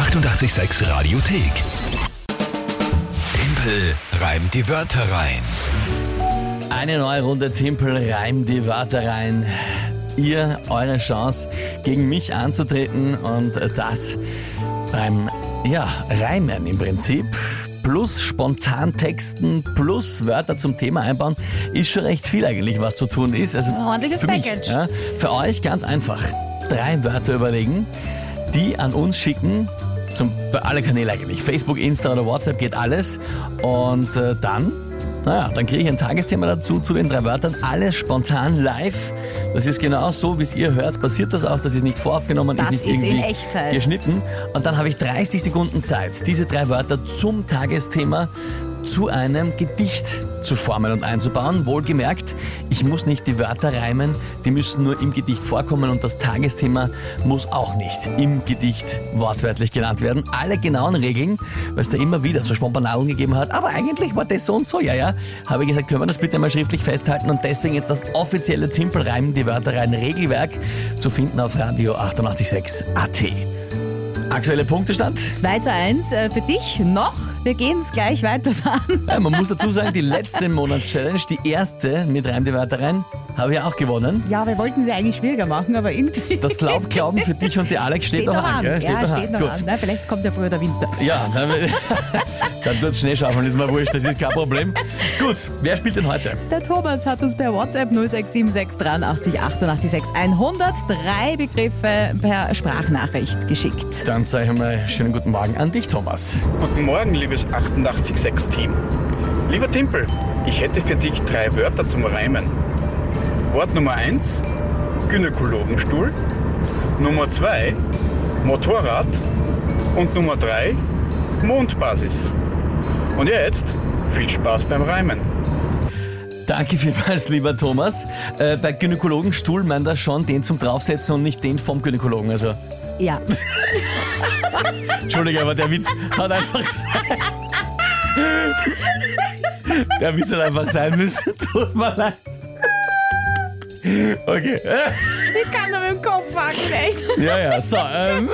886 Radiothek. Tempel reimt die Wörter rein. Eine neue Runde Timpel reimt die Wörter rein. Ihr, eure Chance, gegen mich anzutreten und das beim, ja, Reimen im Prinzip. Plus spontan texten, plus Wörter zum Thema einbauen, ist schon recht viel eigentlich, was zu tun ist. Also Ordentliches für mich, Package. ja, für euch ganz einfach. Drei Wörter überlegen, die an uns schicken, zum, bei alle Kanäle eigentlich. Facebook, Insta oder WhatsApp geht alles. Und äh, dann, naja, dann kriege ich ein Tagesthema dazu, zu den drei Wörtern. Alles spontan live. Das ist genau so, wie es ihr hört, passiert das auch. Das ist nicht voraufgenommen, Das ist nicht ist irgendwie Echtzeit. geschnitten. Und dann habe ich 30 Sekunden Zeit, diese drei Wörter zum Tagesthema zu einem Gedicht zu formen und einzubauen. Wohlgemerkt, ich muss nicht die Wörter reimen, die müssen nur im Gedicht vorkommen und das Tagesthema muss auch nicht im Gedicht wortwörtlich genannt werden. Alle genauen Regeln, weil es da immer wieder so Spompanalen gegeben hat, aber eigentlich war das so und so, ja, ja, habe ich gesagt, können wir das bitte mal schriftlich festhalten und deswegen jetzt das offizielle Timpel reimen die Wörter rein Regelwerk zu finden auf Radio 886 AT. Aktuelle Punktestand? 2 zu 1 äh, für dich noch. Wir gehen es gleich weiter an. Ja, man muss dazu sagen, die letzte Monatschallenge, die erste mit Reim die Wörter rein, habe ich auch gewonnen. Ja, wir wollten sie eigentlich schwieriger machen, aber irgendwie. Das Glaubglauben für dich und die Alex steht, noch an. Gell? ja, steht noch Gut. an. Na, vielleicht kommt ja früher der Winter. Ja, dann, dann tut Schnee schaufeln, ist mir wurscht, das ist kein Problem. Gut, wer spielt denn heute? Der Thomas hat uns per WhatsApp 0676 83 88 6 100 drei Begriffe per Sprachnachricht geschickt. Dann sage ich einmal schönen guten Morgen an dich, Thomas. Guten Morgen, liebes 886-Team. Lieber Timpel, ich hätte für dich drei Wörter zum Reimen. Wort Nummer 1, Gynäkologenstuhl. Nummer 2, Motorrad. Und Nummer 3, Mondbasis. Und jetzt viel Spaß beim Reimen. Danke vielmals, lieber Thomas. Äh, bei Gynäkologenstuhl meint er schon den zum Draufsetzen und nicht den vom Gynäkologen. Also, Ja, Entschuldige, aber der Witz hat einfach sein. Der Witz hat einfach sein müssen. Tut mir leid. Okay. ich kann nur mit dem Kopf fangen, echt. Ja, ja, so. Ähm,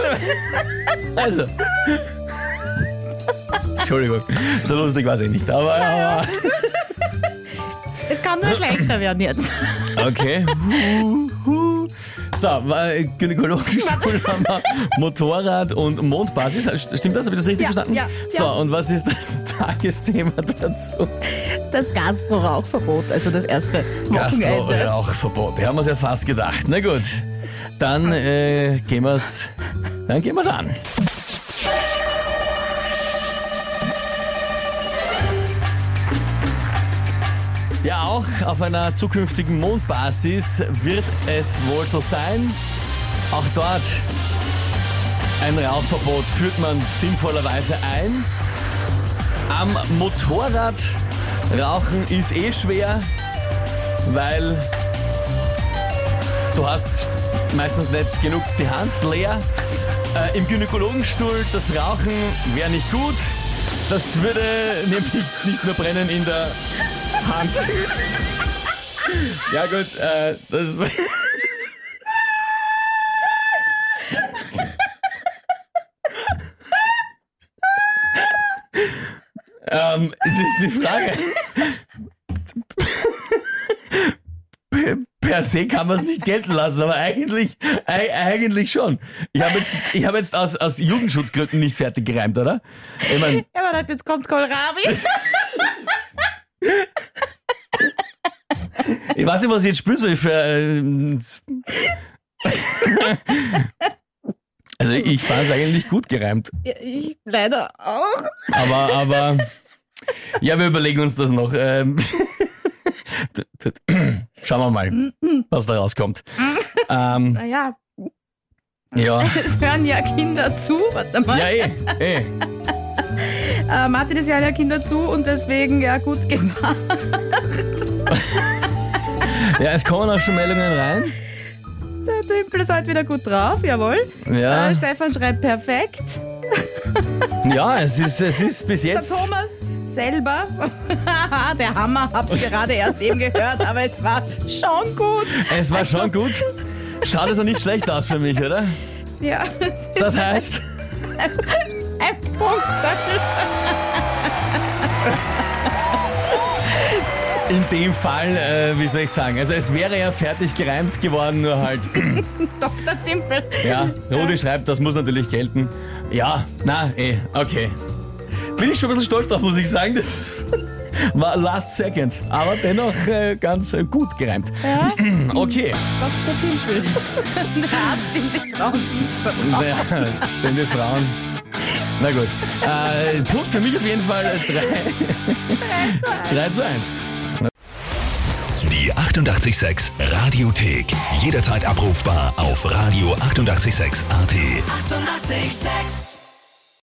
also. Entschuldigung, so lustig war es eh nicht. Aber, aber Es kann nur schlechter werden jetzt. okay. So, äh, Gynäkologenstuhl haben wir Motorrad und Mondbasis. Stimmt das? Habe ich das richtig Ja, verstanden? ja, so, ja. und was ist das Tagesthema dazu? Das Gastro-Rauchverbot, also das erste Wochenende. Gastro-Rauchverbot. Wir haben uns ja fast gedacht. Na gut, dann äh, gehen dann gehen wir's an. Ja, auch auf einer zukünftigen Mondbasis wird es wohl so sein. Auch dort ein Rauchverbot führt man sinnvollerweise ein. Am Motorrad rauchen ist eh schwer, weil du hast meistens nicht genug die Hand leer. Äh, Im Gynäkologenstuhl das Rauchen wäre nicht gut. Das würde nämlich nicht nur brennen in der Hand. Ja gut, äh, das... ähm, es ist die Frage. Per- se kann man es nicht gelten lassen, aber eigentlich, ei- eigentlich schon. Ich habe jetzt, ich hab jetzt aus, aus Jugendschutzgründen nicht fertig gereimt, oder? Ich mein, Ja, man dachte, jetzt kommt Kohlrabi. Ich weiß nicht, was ich jetzt spüren soll für. Äh, also ich fand es eigentlich gut gereimt. Ja, ich leider auch. Aber, aber. Ja, wir überlegen uns das noch. Ähm, Schauen wir mal, was da rauskommt. Ähm, Naja, ja. es hören ja Kinder zu. Warte mal. Ja, eh, eh. Äh, Martin, hören ja Kinder zu und deswegen ja gut gemacht. Ja, es kommen auch schon Meldungen rein. Der Timpel ist heute wieder gut drauf, jawohl. Ja, Äh, Stefan schreibt perfekt. ja es, ist, es ist bis Der jetzt. Thomas selber, der Hammer, hab's gerade erst eben gehört, aber es war schon gut. Es war schon gut. Schaut es auch nicht schlecht aus für mich, oder? Ja, es ist Das heißt, Ein Punkt. In dem Fall, äh, wie soll ich sagen, also es wäre ja fertig gereimt geworden, nur halt, Dr. Timpel. ja, Rudi schreibt, das muss natürlich gelten. Ja, na, eh, okay. Bin ich schon ein bisschen stolz drauf, muss ich sagen. Das war last second, aber dennoch äh, ganz äh, gut gereimt. Ja, Okay, Dr. Timpel. Der Arzt, dem die Frauen nicht vertrauen. Wer- denn die Frauen. Na gut. Äh, Punkt für mich auf jeden Fall 3, 3 zu 1. Die 886 Radiothek. Jederzeit abrufbar auf radio886.at. 886! 886